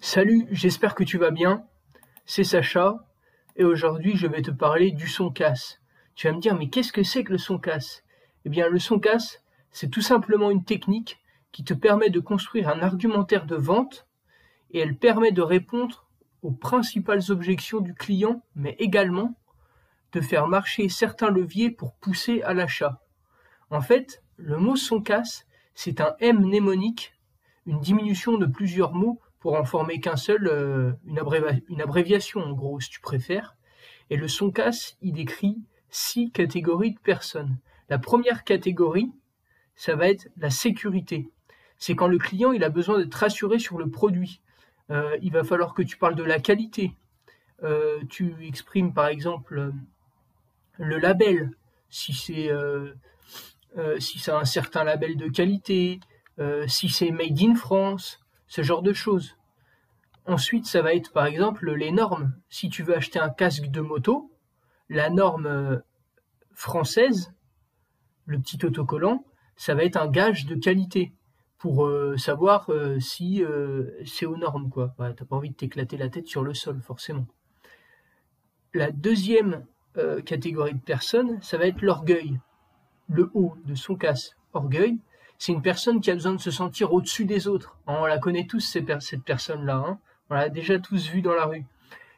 Salut, j'espère que tu vas bien. C'est Sacha et aujourd'hui je vais te parler du son casse. Tu vas me dire mais qu'est-ce que c'est que le son casse? Eh bien le son casse, c'est tout simplement une technique qui te permet de construire un argumentaire de vente et elle permet de répondre aux principales objections du client mais également de faire marcher certains leviers pour pousser à l'achat. En fait, le mot son casse, c'est un M mnémonique, une diminution de plusieurs mots pour en former qu'un seul, euh, une, abréviation en gros, si tu préfères. Et le son casse, il décrit six catégories de personnes. La première catégorie, ça va être la sécurité. C'est quand le client il a besoin d'être rassuré sur le produit. Euh, il va falloir que tu parles de la qualité. Euh, tu exprimes par exemple le label, si c'est si ça un certain label de qualité, si c'est made in France, ce genre de choses. Ensuite, ça va être par exemple les normes. Si tu veux acheter un casque de moto, la norme euh, française, le petit autocollant, ça va être un gage de qualité pour euh, savoir euh, si c'est aux normes. quoi. n'as pas envie de t'éclater la tête sur le sol, forcément. La deuxième catégorie de personnes, ça va être l'orgueil. Le haut de son casque, orgueil, c'est une personne qui a besoin de se sentir au-dessus des autres. On la connaît tous, cette personne-là. Hein. On l'a déjà tous vu dans la rue.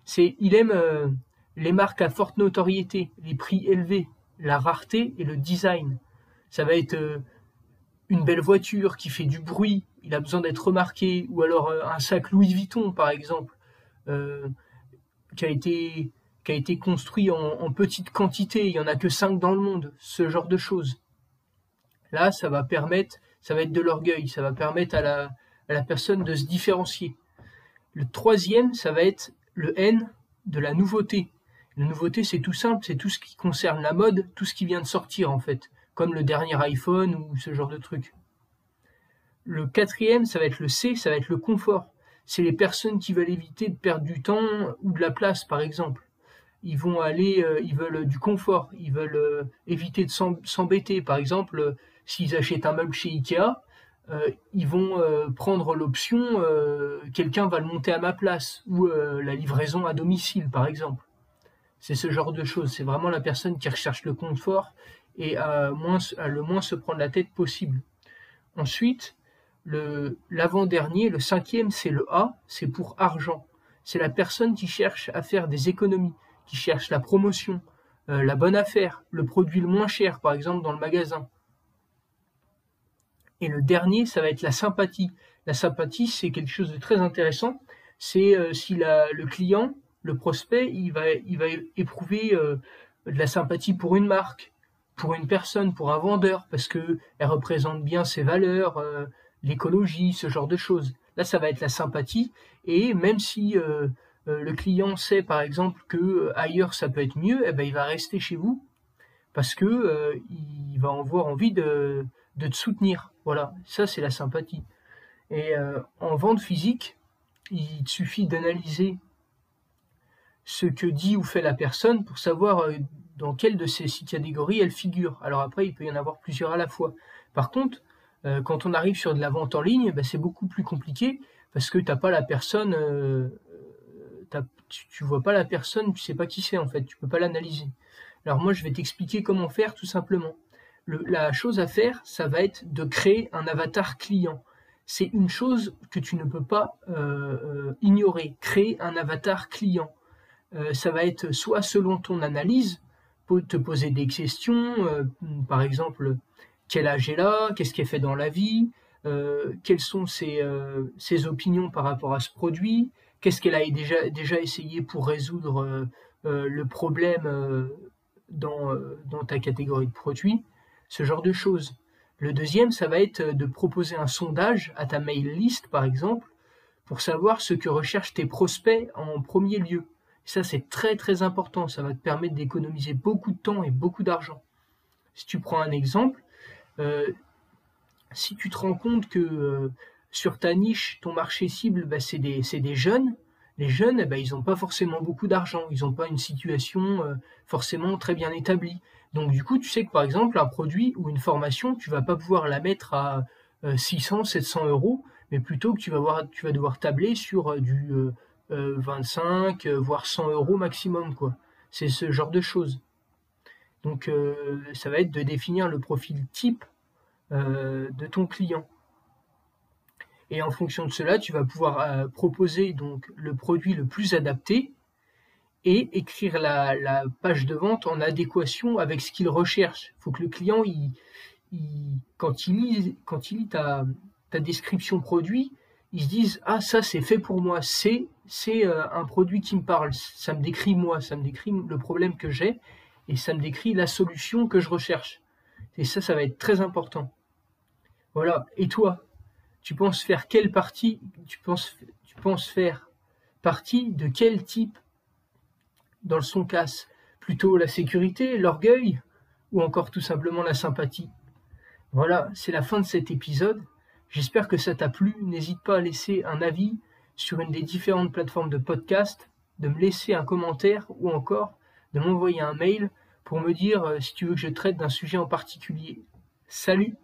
C'est, il aime euh, les marques à forte notoriété, les prix élevés, la rareté et le design. Ça va être euh, une belle voiture qui fait du bruit, il a besoin d'être remarqué, ou alors euh, un sac Louis Vuitton, par exemple, qui, a été, qui a été construit en, petite quantité, il n'y en a que 5 dans le monde, ce genre de choses. Là, ça va permettre, ça va être de l'orgueil, ça va permettre à la, personne de se différencier. Le troisième, ça va être le N de la nouveauté. La nouveauté, c'est tout simple, c'est tout ce qui concerne la mode, tout ce qui vient de sortir en fait, comme le dernier iPhone ou ce genre de truc. Le quatrième, ça va être le C, ça va être le confort. C'est les personnes qui veulent éviter de perdre du temps ou de la place, par exemple ils vont aller, euh, ils veulent du confort, ils veulent euh, éviter de s'embêter. Par exemple, s'ils achètent un meuble chez Ikea, euh, ils vont euh, prendre l'option euh, quelqu'un va le monter à ma place ou la livraison à domicile par exemple. C'est ce genre de choses. C'est vraiment la personne qui recherche le confort et à, le moins se prendre la tête possible. Ensuite, l'avant-dernier, le cinquième, c'est le A, c'est pour argent. C'est la personne qui cherche à faire des économies, qui cherche la promotion, la bonne affaire, le produit le moins cher, par exemple dans le magasin. Et le dernier, ça va être la sympathie. La sympathie, c'est quelque chose de très intéressant. C'est euh, si le client, le prospect, il va, éprouver euh, de la sympathie pour une marque, pour une personne, pour un vendeur, parce que elle représente bien ses valeurs, euh, l'écologie, ce genre de choses. Là, ça va être la sympathie. Et même si le client sait, par exemple, que ailleurs ça peut être mieux, eh ben, il va rester chez vous parce que il va avoir envie de de te soutenir. Voilà, ça c'est la sympathie. Et euh, en vente physique, il suffit d'analyser ce que dit ou fait la personne pour savoir euh, dans quelle de ces six catégories elle figure. Alors après, il peut y en avoir plusieurs à la fois. Par contre, euh, quand on arrive sur de la vente en ligne, ben, c'est beaucoup plus compliqué parce que t'as pas la personne, tu, tu vois pas la personne, tu sais pas qui c'est en fait, tu peux pas l'analyser. Alors moi, je vais t'expliquer comment faire tout simplement la chose à faire, ça va être de créer un avatar client. C'est une chose que tu ne peux pas euh, euh, ignorer. Créer un avatar client. Euh, ça va être soit selon ton analyse, te poser des questions, par exemple, quel âge est là, qu'est-ce qu'elle fait dans la vie, quelles sont ses, opinions par rapport à ce produit, qu'est-ce qu'elle a déjà, essayé pour résoudre le problème dans, dans ta catégorie de produits ce genre de choses. Le deuxième, ça va être de proposer un sondage à ta mail list, par exemple, pour savoir ce que recherchent tes prospects en premier lieu. ça, c'est très très important. Ça va te permettre d'économiser beaucoup de temps et beaucoup d'argent. Si tu prends un exemple, euh, si tu te rends compte que euh, sur ta niche, ton marché cible, bah, c'est des, jeunes, Les jeunes, eh ben, ils n'ont pas forcément beaucoup d'argent, ils n'ont pas une situation euh, forcément très bien établie. Donc du coup, tu sais que par exemple, un produit ou une formation, tu vas pas pouvoir la mettre à 600, 700 euros, mais plutôt que tu vas, tu vas devoir tabler sur du 25, voire 100 euros maximum. C'est ce genre de choses. Donc ça va être de définir le profil type de ton client. Et en fonction de cela, tu vas pouvoir euh, proposer donc le produit le plus adapté et écrire la, page de vente en adéquation avec ce qu'il recherche. Il faut que le client, il, quand il lit, quand il lit ta, description produit, il se dise ah ça c'est fait pour moi, c'est c'est euh, un produit qui me parle, ça me décrit moi, ça me décrit le problème que j'ai et ça me décrit la solution que je recherche. Et ça, ça va être très important. Voilà. Et toi, tu penses faire partie partie de quel type dans le son casse? Plutôt la sécurité, l'orgueil ou encore tout simplement la sympathie? Voilà, c'est la fin de cet épisode. J'espère que ça t'a plu. N'hésite pas à laisser un avis sur une des différentes plateformes de podcast, de me laisser un commentaire ou encore de m'envoyer un mail pour me dire euh, si tu veux que je traite d'un sujet en particulier. Salut